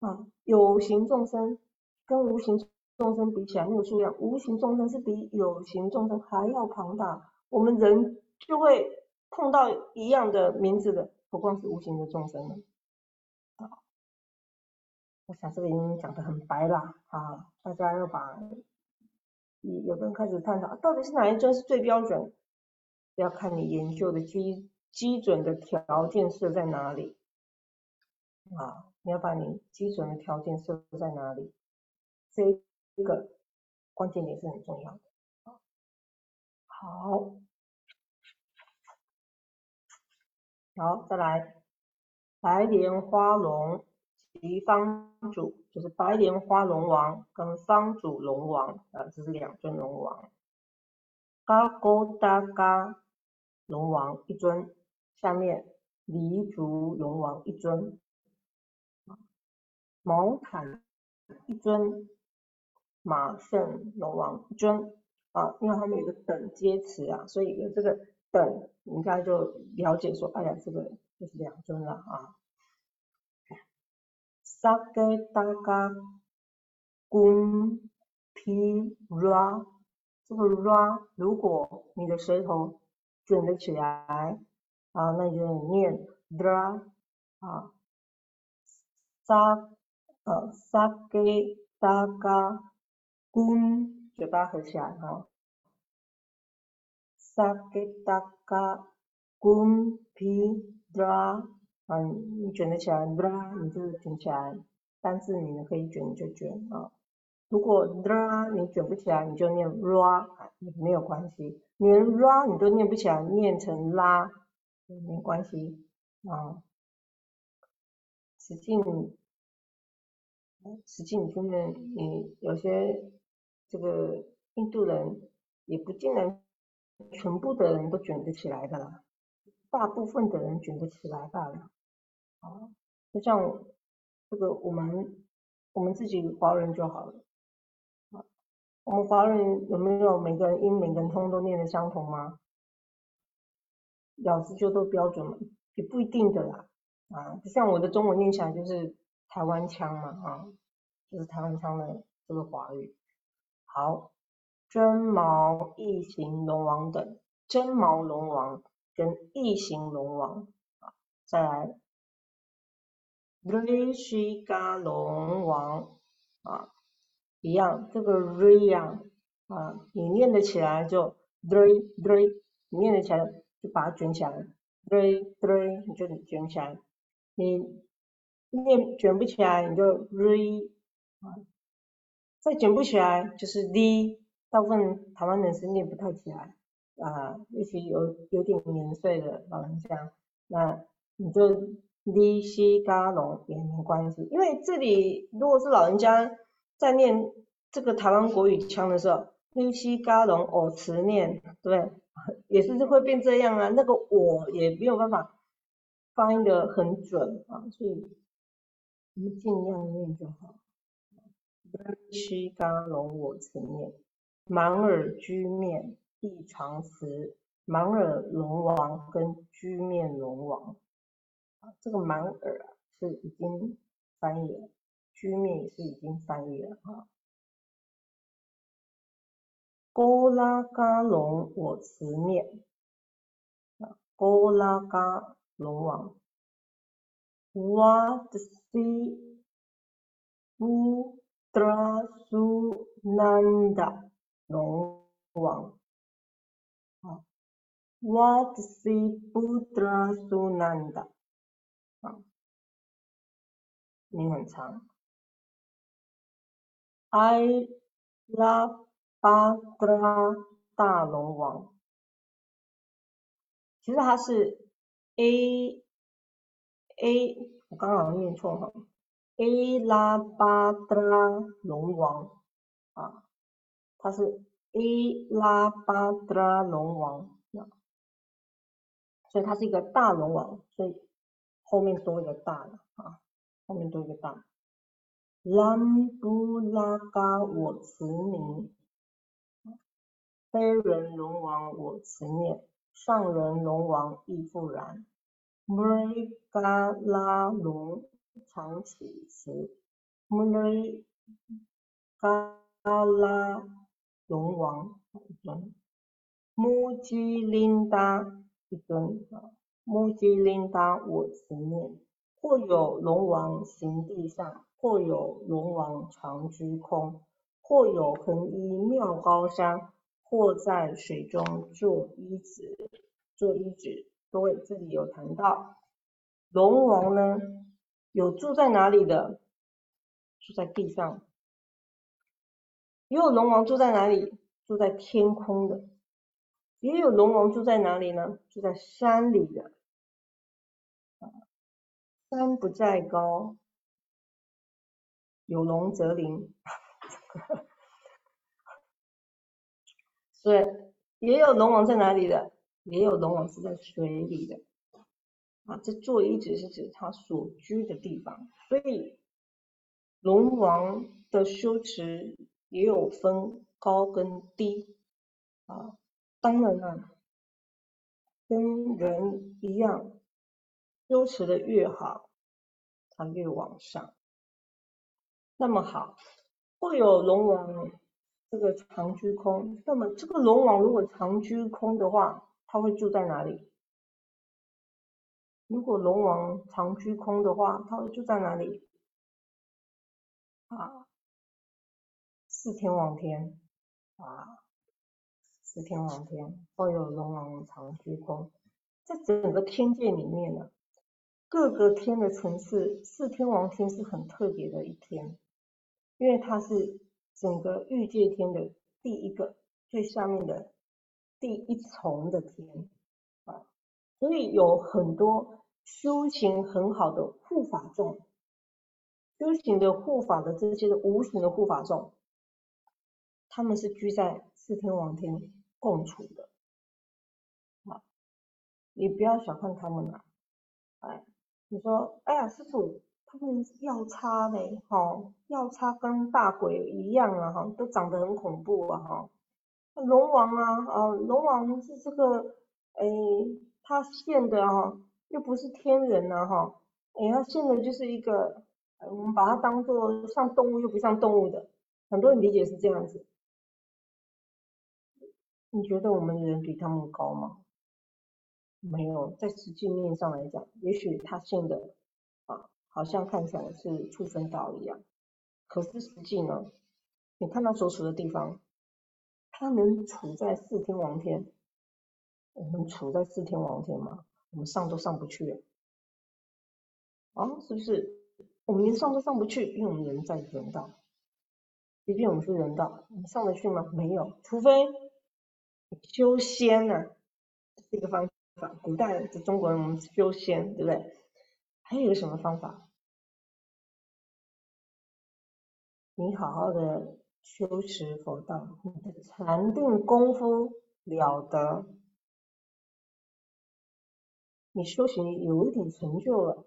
啊，有形众生跟无形众生比起来，那个数量，无形众生是比有形众生还要庞大。我们人就会碰到一样的名字的，不光是无形的众生呢？啊，我想这个已经讲得很白了啊，大家要把有的人开始探讨，到底是哪一尊是最标准？要看你研究的基。基准的条件设在哪里？啊，你要把你基准的条件设在哪里？这一个关键点是很重要的。好，好，再来，好，再来白莲花龙及方主，就是白莲花龙王跟方主龙王啊，这是两尊龙王。嘎勾达嘎龙王一尊。下面黎族龙王一尊，毛坦一尊，马胜龙王一尊啊，因为他们有个等阶词啊，所以有这个等，应该就了解说，哎呀，这个就是两尊了啊。萨格达嘎贡皮拉，这个拉，如果你的舌头卷得起来。啊，那就念 dra 啊，沙呃沙给大嘎滚，嘴巴合起来哈，萨给大嘎滚皮 dra 啊，你卷得起来 dra 你就卷起来，单字你呢可以卷就卷啊，如果拉你卷不起来，你就念 ra 也没有关系，连 ra 你都念不起来，念成拉也。没关系啊，实际实际你面你有些这个印度人也不尽然全部的人都卷得起来的啦，大部分的人卷得起来罢了啊，就像这个我们我们自己华人就好了啊，我们华人有没有每个人音每个人通都念的相同吗？咬字就都标准嘛，也不一定的啦，啊，就像我的中文念起来就是台湾腔嘛，啊，就是台湾腔的这个华语。好，真毛异形龙王等，真毛龙王跟异形龙王，啊，再来瑞西嘎龙王，啊，一样，这个瑞呀，啊，你念得起来就瑞瑞，你念得起来。就把它卷起来，瑞瑞，你就卷起来。你念卷不起来，你就瑞啊，再卷不起来就是 d。大部分台湾人是念不太起来啊，尤其有有点年岁的老人家，那你就 d 西嘎龙也没关系，因为这里如果是老人家在念这个台湾国语腔的时候，d 西嘎龙偶词念，对。也是会变这样啊，那个我也没有办法发音的很准啊，所以我们尽量念就好。西嘎龙我词念，满耳居面亦常辞满耳龙王跟居面龙王。啊，这个满耳啊是已经翻译了，居面也是已经翻译了啊。勾拉嘎龙我慈面，啊，勾拉嘎龙王。What see Putra Sunanda 龙王。啊，What see Putra Sunanda 啊，名很长。I love 巴德拉大龙王，其实它是 A A，我刚刚念错哈，A 拉巴德拉龙王啊，它是 A 拉巴德拉龙王，所以它是一个大龙王，所以后面多一个大的啊，后面多一个大。兰布拉嘎我慈名。非人龙王我慈念，上人龙王亦复然。穆雷嘎拉龙常起慈，穆雷嘎拉龙王一尊，穆吉林达一尊啊，穆吉林达我慈念。或有龙王行地上，或有龙王常居空，或有横依妙高山。或在水中做一子，做一子。各位这里有谈到龙王呢，有住在哪里的？住在地上。也有龙王住在哪里？住在天空的。也有龙王住在哪里呢？住在山里的。山不在高，有龙则灵。对，也有龙王在哪里的？也有龙王是在水里的。啊，这座一直是指他所居的地方。所以龙王的修持也有分高跟低。啊，当然了，跟人一样，修持的越好，他越往上。那么好，会有龙王。这个长居空，那么这个龙王如果长居空的话，他会住在哪里？如果龙王长居空的话，他会住在哪里？啊，四天王天啊，四天王天，会有龙王藏虚空，在整个天界里面呢，各个天的层次，四天王天是很特别的一天，因为它是。整个欲界天的第一个最下面的第一重的天啊，所以有很多修行很好的护法众，修行的护法的这些的无形的护法众，他们是居在四天王天共处的啊，你不要小看他们啊，哎，你说，哎呀，师傅。他们药叉呢？哈，药叉跟大鬼一样啊，哈，都长得很恐怖啊，哈。龙王啊，啊，龙王是这个，哎，他现的哈，又不是天人呐，哈，哎，他现的就是一个，我们把它当做像动物又不像动物的，很多人理解是这样子。你觉得我们人比他们高吗？没有，在实际面上来讲，也许他现的啊。好像看起来是畜生道一样，可是实际呢？你看他所处的地方，他能处在四天王天，我们处在四天王天吗？我们上都上不去啊！是不是？我们连上都上不去，因为我们人在人道。即便我们是人道，你上得去吗？没有，除非修仙呢，是一个方法。古代的中国人，我们修仙，对不对？还有一个什么方法？你好好的修持佛道，你的禅定功夫了得，你修行有一点成就了，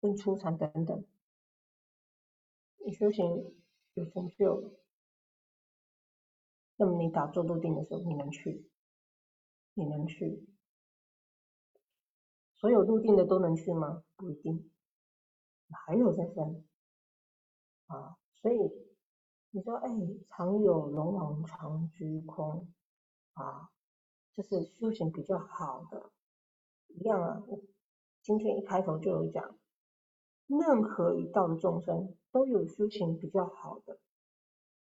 跟初禅等等，你修行有成就了，那么你打坐入定的时候，你能去？你能去？所有入定的都能去吗？不一定，还有在分啊。所以你说，哎，常有龙王常居空啊，这是修行比较好的，一样啊。我今天一开头就有讲，任何一道的众生都有修行比较好的。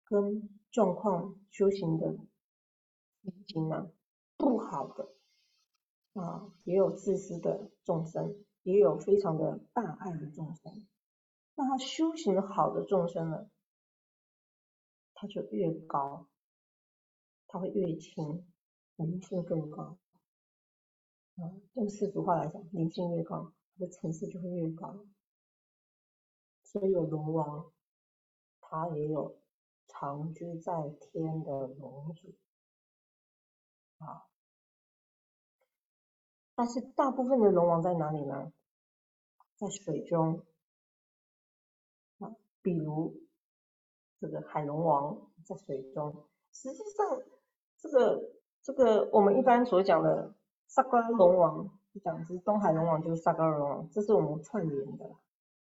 跟状况修行的心经呢不好的啊，也有自私的众生，也有非常的大爱的众生。那他修行好的众生呢，他就越高，他会越轻，灵性更高。啊，用世俗话来讲，灵性越高，他的层次就会越高。所以有龙王，他也有。常居在天的龙主啊，但是大部分的龙王在哪里呢？在水中啊，比如这个海龙王在水中。实际上，这个这个我们一般所讲的萨瓜龙王，讲是东海龙王就是萨瓜龙王，这是我们串联的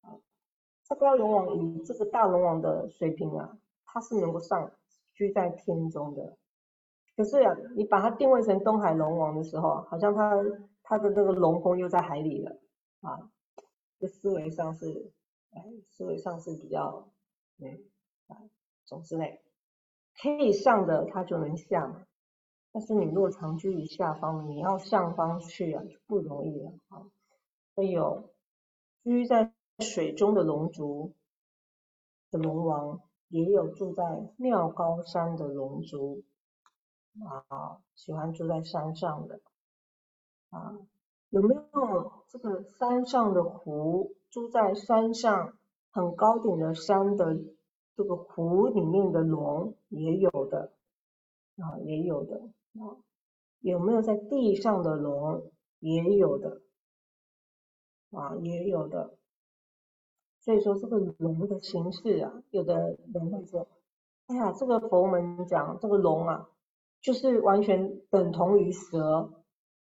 啊。萨瓜龙王以这个大龙王的水平啊。它是能够上居在天中的，可是呀，你把它定位成东海龙王的时候，好像它它的那个龙宫又在海里了啊，这思维上是，哎，思维上是比较，嗯，啊，总之嘞，可以上的它就能下嘛，但是你若长居于下方，你要上方去啊，就不容易了啊。所以有居在水中的龙族的龙王。也有住在妙高山的龙族啊，喜欢住在山上的啊，有没有这个山上的湖？住在山上很高顶的山的这个湖里面的龙也有的啊，也有的啊，有没有在地上的龙？也有的啊，也有的。所以说这个龙的形式啊，有的人会说，哎呀，这个佛门讲这个龙啊，就是完全等同于蛇，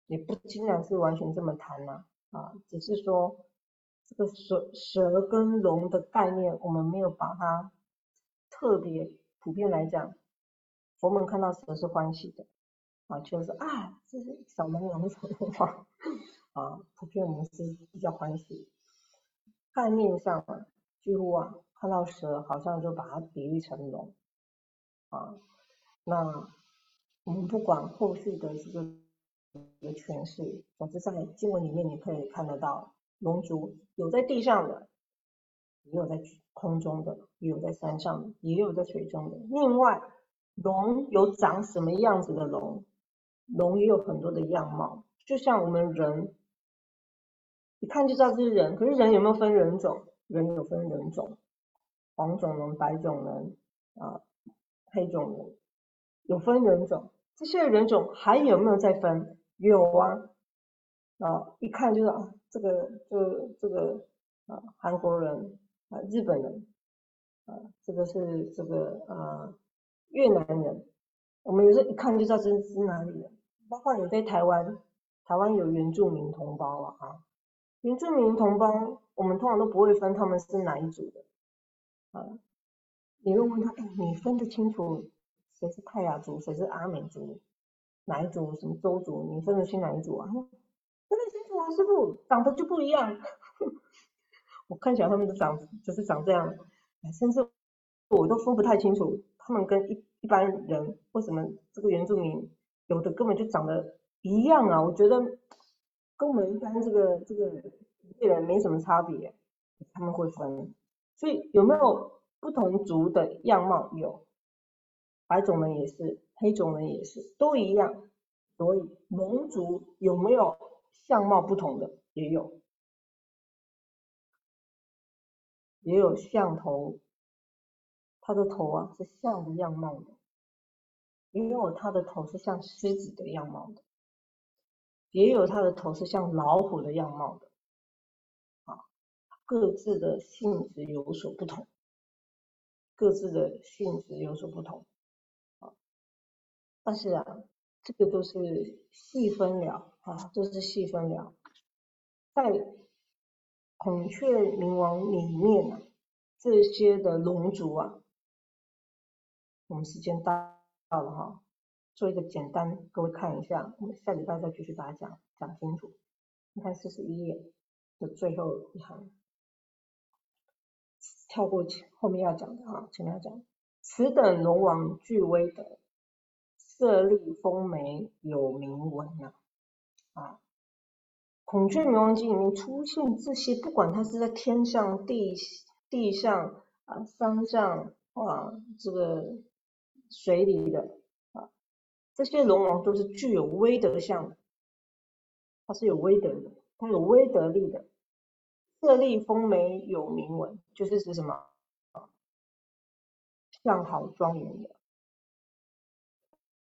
也不尽然是完全这么谈呐，啊，只是说这个蛇蛇跟龙的概念，我们没有把它特别普遍来讲，佛门看到蛇是欢喜的，啊，就是啊，这是小门龙什么话，啊，普遍我们是比较欢喜。概念上啊，几乎啊看到蛇，好像就把它比喻成龙啊。那我们不管后续的这个的诠释，总之在经文里面你可以看得到，龙族有在地上的，也有在空中的，也有在山上的，也有在水中的。另外，龙有长什么样子的龙？龙也有很多的样貌，就像我们人。一看就知道这是人，可是人有没有分人种？人有分人种，黄种人、白种人啊，黑种人，有分人种。这些人种还有没有再分？有啊，啊，一看就是啊，这个这这个啊，韩国人啊，日本人啊，这个是这个啊，越南人。我们有时候一看就知道这是哪里人。包括你在台湾，台湾有原住民同胞啊，啊。原住民同胞，我们通常都不会分他们是哪一组的啊。你会问他，哎，你分得清楚谁是泰雅族，谁是阿美族，哪一组什么周族？你分得清哪一组啊？分得清楚啊，师傅，长得就不一样。我看起来他们的长就是长这样，甚至我都分不太清楚，他们跟一一般人为什么这个原住民有的根本就长得一样啊？我觉得。跟我们一般这个这个人没什么差别，他们会分，所以有没有不同族的样貌？有，白种人也是，黑种人也是，都一样。所以龙族有没有相貌不同的？也有，也有象头，他的头啊是象的样貌的，也有他的头是像狮子的样貌的。也有它的头是像老虎的样貌的，啊，各自的性质有所不同，各自的性质有所不同，啊，但是啊，这个都是细分了啊，都是细分了。在孔雀明王里面啊，这些的龙族啊，我们时间到了哈，做一个简单，各位看一下，我们下礼拜再继续把它讲讲清楚。你看四十一页的最后一行，跳过前后面要讲的啊，前面要讲，此等龙王具威的，色厉风眉有铭文呐啊。孔雀明王经里面出现这些，不管它是在天上、地地上啊、山上啊、这个水里的，这些龙王都是具有威德相的，它是有威德的，它有威德力的。色厉风眉有铭文，就是指什么啊？相好庄严的，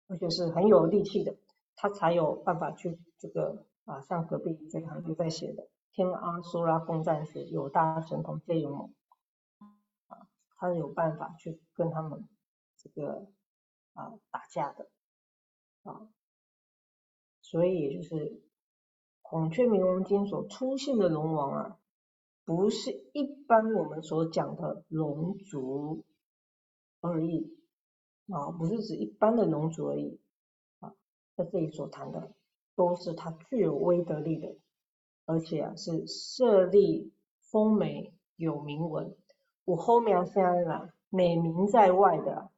而且是很有力气的，他才有办法去这个。啊，像隔壁这行就在写的“天阿苏拉风战士有大神通皆勇猛”，啊，他有办法去跟他们这个啊打架的啊，所以也就是《孔雀明王经》所出现的龙王啊，不是一般我们所讲的龙族而已啊，不是指一般的龙族而已啊，在这里所谈的。都是他具有威德力的，而且啊是设立风眉有铭文，我后面现在啦美名在外的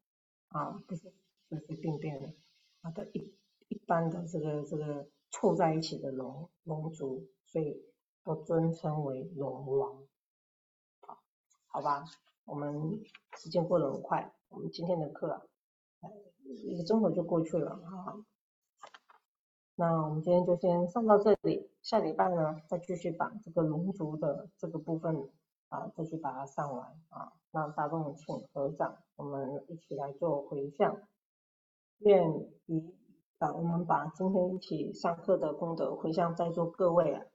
啊，不是随随便便的，啊的一一般的这个这个凑在一起的龙龙族，所以都尊称为龙王。好，好吧，我们时间过得很快，我们今天的课啊，一个钟头就过去了啊。那我们今天就先上到这里，下礼拜呢再继续把这个龙族的这个部分啊，再去把它上完啊。那大众请合掌，我们一起来做回向，愿以啊，我们把今天一起上课的功德回向在座各位啊，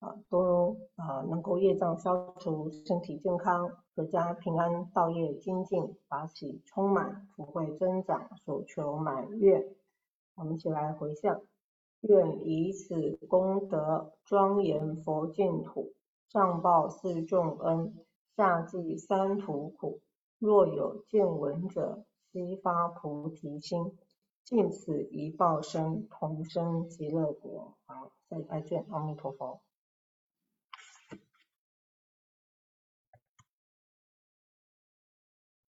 啊都啊能够业障消除，身体健康，阖家平安，道业精进，法喜充满，福慧增长，所求满愿。我们一起来回向。愿以此功德庄严佛净土，上报四重恩，下济三途苦。若有见闻者，悉发菩提心，尽此一报身，同生极乐国。好，下礼拜见，阿弥陀佛。